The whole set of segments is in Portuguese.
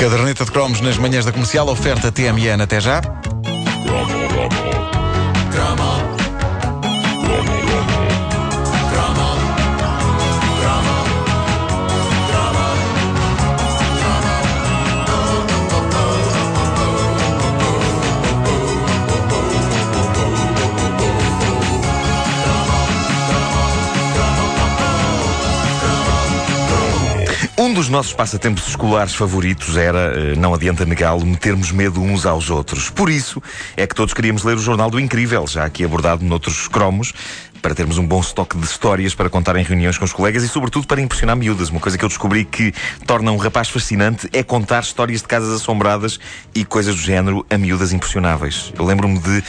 Caderneta de cromos nas manhãs da comercial, oferta TMN até já. Dos nossos passatempos escolares favoritos era, eh, não adianta negá-lo, metermos medo uns aos outros. Por isso é que todos queríamos ler o Jornal do Incrível, já aqui abordado noutros cromos, para termos um bom estoque de histórias para contar em reuniões com os colegas e, sobretudo, para impressionar miúdas. Uma coisa que eu descobri que torna um rapaz fascinante é contar histórias de casas assombradas e coisas do género a miúdas impressionáveis. Eu lembro-me de uh,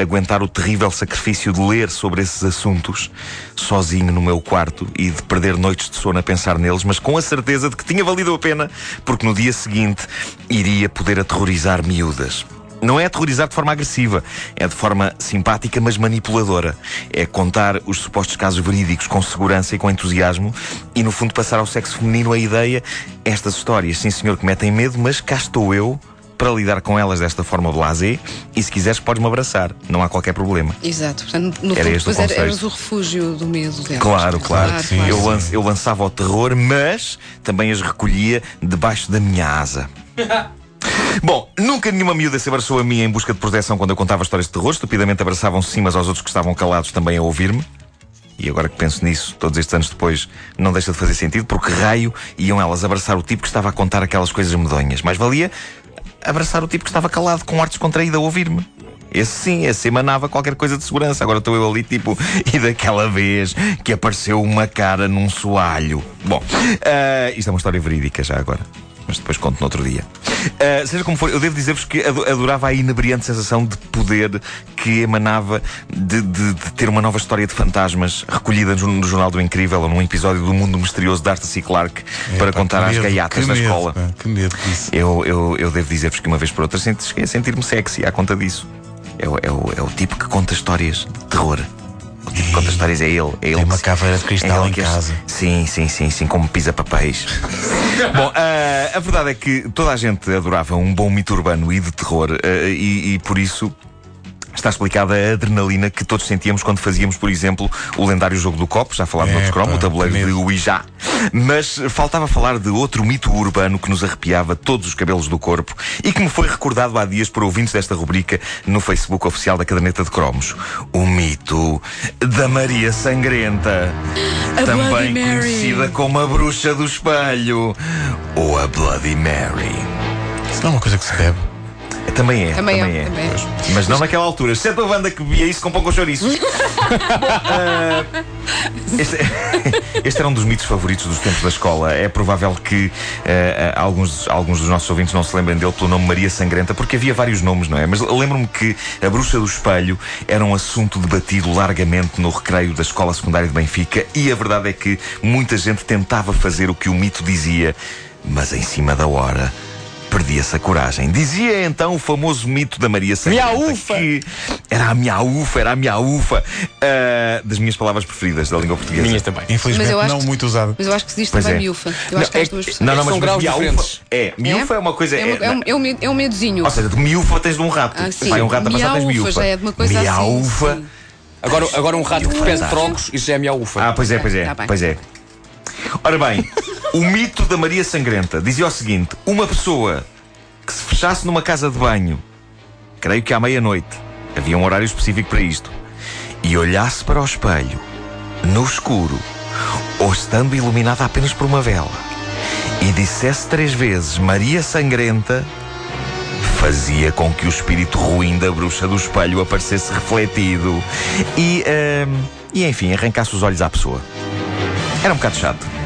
aguentar o terrível sacrifício de ler sobre esses assuntos sozinho no meu quarto e de perder noites de sono a pensar neles, mas com a certeza de que tinha valido a pena, porque no dia seguinte iria poder aterrorizar miúdas. Não é aterrorizar de forma agressiva, é de forma simpática, mas manipuladora. É contar os supostos casos verídicos com segurança e com entusiasmo e, no fundo, passar ao sexo feminino a ideia, estas histórias, sim senhor, que metem medo, mas cá estou eu para lidar com elas desta forma blasé e se quiseres podes-me abraçar, não há qualquer problema. Exato, portanto, no Era fundo, este o eras o refúgio do medo delas. Claro, claro. claro. Eu, lan- eu lançava o terror, mas também as recolhia debaixo da minha asa. Bom, nunca nenhuma miúda se abraçou a mim em busca de proteção quando eu contava histórias de terror. Estupidamente abraçavam-se umas aos outros que estavam calados também a ouvir-me. E agora que penso nisso, todos estes anos depois, não deixa de fazer sentido, porque raio iam elas abraçar o tipo que estava a contar aquelas coisas medonhas. Mais valia abraçar o tipo que estava calado, com ar descontraído a ouvir-me. Esse sim, esse emanava qualquer coisa de segurança. Agora estou eu ali, tipo, e daquela vez que apareceu uma cara num soalho. Bom, ah, isto é uma história verídica já agora. Mas depois conto no outro dia. Ah, seja como for, eu devo dizer-vos que ado- adorava a inebriante sensação de poder que emanava de, de- de ter uma nova história de fantasmas recolhida no, no Jornal do Incrível ou num episódio do Mundo Misterioso de Arthur C. Clarke para Epá, contar às gaiatas medo, escola. pá, que medo disso. Eu, eu, eu devo dizer-vos que uma vez por outra senti- cheguei a sentir-me sexy à conta disso. É, é, o, é o tipo que conta histórias de terror. Tipo conta histórias é ele. É ele Tem uma caveira de cristal ele em que é- casa. Sim, sim, sim, sim, como pisa papéis. Bom, ah, a verdade é que toda a gente adorava um bom mito urbano e de terror, ah, e, e por isso. Está explicada a adrenalina que todos sentíamos quando fazíamos, por exemplo, o lendário jogo do copo, já falámos no outro Epá, cromo, o tabuleiro de. Ouija. Mas faltava falar de outro mito urbano que nos arrepiava todos os cabelos do corpo e que me foi recordado há dias por ouvintes desta rubrica no Facebook oficial da Caderneta de Cromos. O mito da Maria Sangrenta. A também Bloody Mary. conhecida como a Bruxa do Espelho ou a Bloody Mary. Isso não é uma coisa que se bebe. Também é, Também também, é, é. também é. Mas não naquela altura. Exceto a banda que bebia isso com pão com chouriços. Ah, este, este era um dos mitos favoritos dos tempos da escola. É provável que ah, alguns, alguns dos nossos ouvintes não se lembrem dele pelo nome Maria Sangrenta, porque havia vários nomes, não é? Mas lembro-me que a bruxa do espelho era um assunto debatido largamente no recreio da escola secundária de Benfica e a verdade é que muita gente tentava fazer o que o mito dizia, mas em cima da hora. Perdia-se a coragem. Dizia então o famoso mito da Maria Sangrenta Miaufa! que era a minha ufa, era a minha ufa das minhas palavras preferidas da língua portuguesa. Minhas também. Infelizmente, Mas eu acho não que- muito usado. Mas eu acho que se diz Pois também é. miúfa. Eu Não, acho que é as duas que- versões. não, não, São mas graus miaufa- diferentes. É, miúfa é, uma coisa. É, uma- é um, é, um, é um medozinho. Ou seja, de miúfa tens de um rato. Ah, sim. Vai um rato a passar, tens Miaufa miúfa. já é de uma coisa assim, miaufa. sim. Agora, agora um rato que pede trocos, isso já é minha ufa. Ah, pois é, pois é, Tá bem. pois é. Ora bem, o mito da Maria Sangrenta dizia o seguinte: uma pessoa que se fechasse numa casa de banho, creio que à meia-noite, havia um horário específico para isto, e olhasse para o espelho, no escuro, ou estando iluminada apenas por uma vela, e dissesse três vezes Maria Sangrenta, fazia com que o espírito ruim da bruxa do espelho aparecesse refletido e, ahm, e enfim, arrancasse os olhos à pessoa. Era um bocado chato.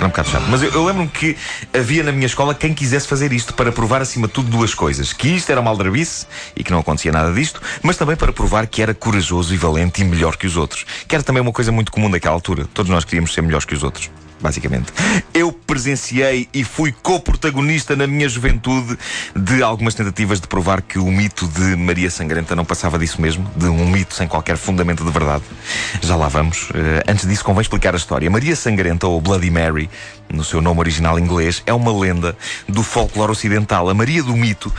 Era um bocado chato. Mas eu, eu lembro-me que havia na minha escola quem quisesse fazer isto para provar, acima de tudo, duas coisas: que isto era uma aldrabice e que não acontecia nada disto, mas também para provar que era corajoso e valente e melhor que os outros. Que era também uma coisa muito comum daquela altura. Todos nós queríamos ser melhores que os outros. Basicamente. Eu presenciei e fui co-protagonista na minha juventude de algumas tentativas de provar que o mito de Maria Sangrenta não passava disso mesmo, de um mito sem qualquer fundamento de verdade. Já lá vamos. Eh, antes disso, convém explicar a história. Maria Sangrenta, ou Bloody Mary, no seu nome original inglês, é uma lenda do folclore ocidental. A Maria do mito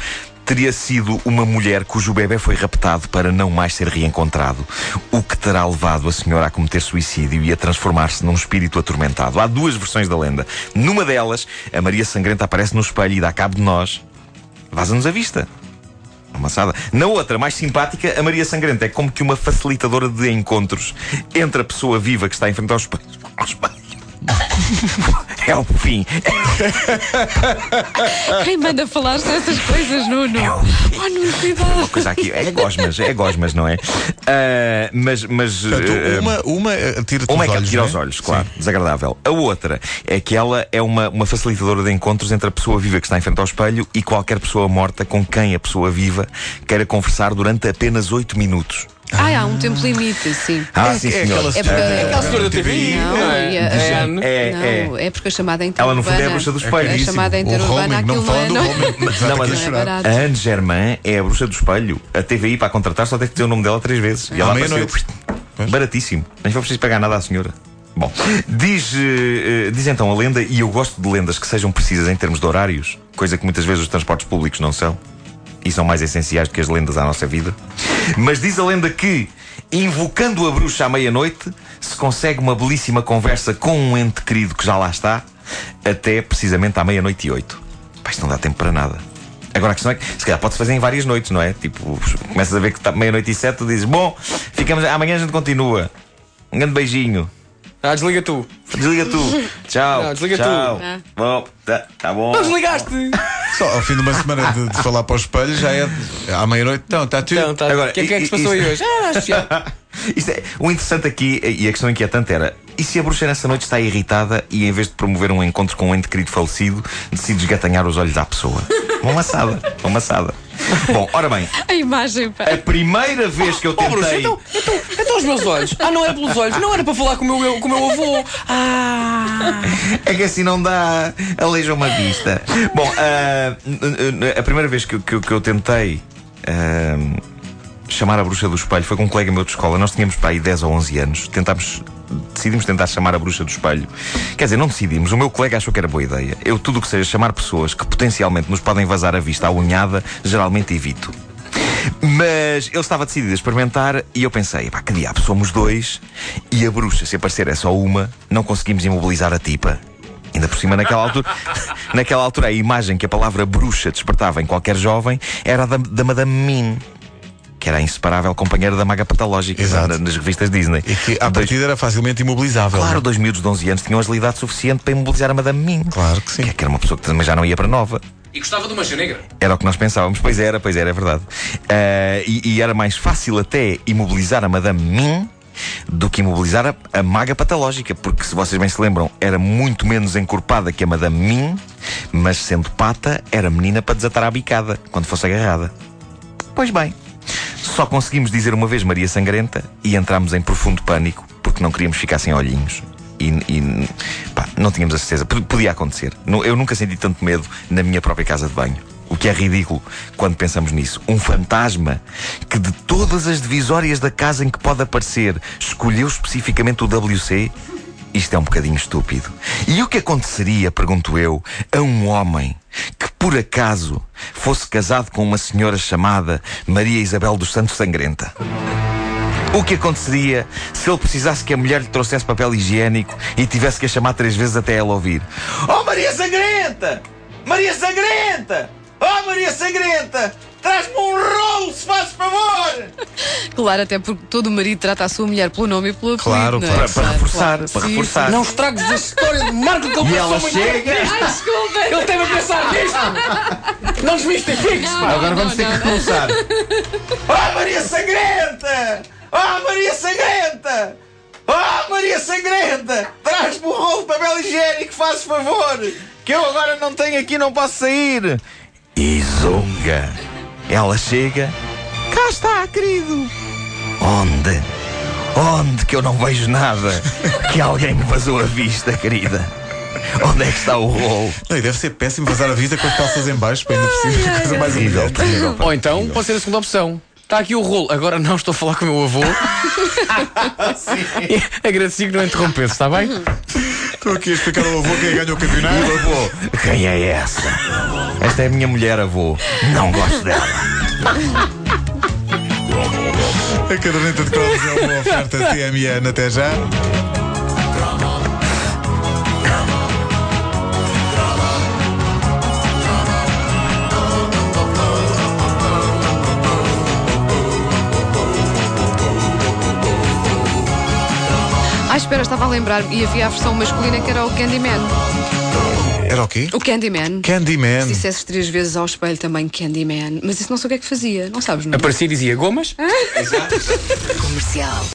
teria sido uma mulher cujo bebê foi raptado para não mais ser reencontrado, o que terá levado a senhora a cometer suicídio e a transformar-se num espírito atormentado. Há duas versões da lenda. Numa delas, a Maria Sangrenta aparece no espelho e dá cabo de nós. Vaza-nos a vista. Amassada. Na outra, mais simpática, a Maria Sangrenta é como que uma facilitadora de encontros entre a pessoa viva que está em frente ao espelho. É o fim. Quem manda falar dessas coisas, Nuno? É o Oh, Nuno, cuidado. Uma coisa aqui. É gosmas, é gosmas, não é? Ah, mas. mas Portanto, ah, uma, uma eh, tira-te Uma os é que olhos. tira não aos olhos, claro, desagradável. A outra é que ela é uma, uma facilitadora de encontros entre a pessoa viva que está em frente ao espelho e qualquer pessoa morta com quem a pessoa viva queira conversar durante apenas 8 minutos. Ah, há um tempo limite, sim. Ah, É- sim, é senhor. aquela É porque- senhora- Aquela senhora da TVI. Não, não é? a- Diz- É, não, é. é porque a chamada Ela, no fundo, é a interurbana. bruxa do É espelho. A chamada interurbana, aquilo não é. do Não, mas é. A Anne Germain é a bruxa do espelho. A TVI para contratar só tem que dizer o nome dela três vezes. E ela apareceu. Baratíssimo. Nem foi preciso pagar nada à senhora. Bom, diz, eh, diz então a lenda, e eu gosto de lendas que sejam precisas em termos de horários, coisa que muitas vezes os transportes públicos não são, e são mais essenciais do que as lendas à nossa vida. Mas diz a lenda que, invocando a bruxa à meia-noite, se consegue uma belíssima conversa com um ente querido que já lá está, até precisamente à meia-noite e oito. Pá, isto não dá tempo para nada. Agora a questão é que se calhar pode-se fazer em várias noites, não é? Tipo, começas a ver que está meia-noite e sete, tu dizes, bom, ficamos, amanhã a gente continua. Um grande beijinho. Ah, desliga tu. Desliga tu. Tchau. Não, desliga Tchau. tu. Ah. Bom, tá, tá bom. Não desligaste! Só ao fim de uma semana de, de falar para o espelho já é à meia-noite. Não, está tudo. Então, tá. Agora, o que é que, é que se passou isso- aí hoje? Ah, acho que é, o interessante aqui, e a questão inquietante era: e se a bruxa nessa noite está irritada e em vez de promover um encontro com um ente querido falecido, decide esgatanhar os olhos à pessoa? Uma maçada, uma maçada. Bom, ora bem, A imagem, pá. a primeira vez que eu Oh, tentei. então, então, então os meus olhos. Ah, não é pelos olhos. Não era para falar com o meu, com o meu avô. Ah. É que assim não dá. Aleija uma vista. Bom, n- a primeira vez que, eu- que eu- que eu tentei ah, chamar a bruxa do espelho foi com um colega meu de escola. Nós tínhamos para aí 10 ou 11 anos. Tentámos. Decidimos tentar chamar a bruxa do espelho. Quer dizer, não decidimos. O meu colega achou que era boa ideia. Eu, tudo o que seja chamar pessoas que potencialmente nos podem vazar a vista à unhada, geralmente evito. Mas ele estava decidido a experimentar e eu pensei, pá, que diabo, somos dois e a bruxa, se aparecer é só uma, não conseguimos imobilizar a tipa. Ainda por cima, naquela altura, naquela altura, a imagem que a palavra bruxa despertava em qualquer jovem era a da, da Madame Mim, que era a inseparável companheira da maga patológica Exato. na- nas revistas Disney. E que à Dois- partida era facilmente imobilizável. Claro, não é? dois miúdos de 11 anos tinham agilidade suficiente para imobilizar a Madame Mim. Claro que sim. Que era uma pessoa que também já não ia para nova. E gostava de uma negra. Era o que nós pensávamos, pois era, pois era, é verdade. Ah, e, e era mais fácil até imobilizar a Madame Mim do que imobilizar a, a maga patológica, porque se vocês bem se lembram, era muito menos encorpada que a Madame Mim, mas sendo pata, era menina para desatar a bicada quando fosse agarrada. Pois bem, só conseguimos dizer uma vez Maria Sangrenta e entramos em profundo pânico porque não queríamos ficar sem olhinhos. E, e, pá, não tínhamos a certeza. P- Podia acontecer. Eu nunca senti tanto medo na minha própria casa de banho. O que é ridículo quando pensamos nisso. Um fantasma que de todas as divisórias da casa em que pode aparecer escolheu especificamente o WC. Isto é um bocadinho estúpido. E o que aconteceria, pergunto eu, a um homem que por acaso fosse casado com uma senhora chamada Maria Isabel dos Santos Sangrenta? O que aconteceria se ele precisasse que a mulher lhe trouxesse papel higiênico e tivesse que a chamar três vezes até ela ouvir? Oh Maria Sangrenta! Maria Sangrenta! Oh Maria Sangrenta! Traz-me um rolo, se faz favor! Claro, até porque todo marido trata a sua mulher pelo nome e pelo apelido. Claro, não é? claro. Para, para reforçar, para Sim, reforçar. Não estragues a história de Marco que ele E ela chega. Ai, desculpa. Ele teve a pensar nisto. Não desmistifiques, Não, pá. não, Agora vamos ter não, que começar. Oh Maria Sangrenta! Oh Maria Sangrenta! Oh Maria Sangrenta! Traz-me um rolo de papel higiênico, faz favor! Que eu agora não tenho aqui, não posso sair! E zonga! Ela chega. Cá está, querido! Onde? Onde que eu não vejo nada? Que alguém me vazou a vista, querida? Onde é que está o rolo? Não, e deve ser péssimo passar a vida com as calças em baixo, para ainda por cima, coisa mais pá. Ou então pode ser a segunda opção. Está aqui o rolo. Agora não estou a falar com o meu avô. Agradeci que não interrompesse, está bem? Estou aqui a explicar ao avô quem ganhou o campeonato. Avô, quem é essa? Esta é a minha mulher, avô. Não gosto dela. A caderneta de cromos é uma oferta TMN até já. Ah, espera, estava a lembrar e havia a versão masculina que era o Candyman. Era o quê? O Candyman. Candyman. Se dissesses três vezes ao espelho também Candyman, mas isso não sei o que é que fazia, não sabes, não? Aparecia e dizia gomas. Comercial.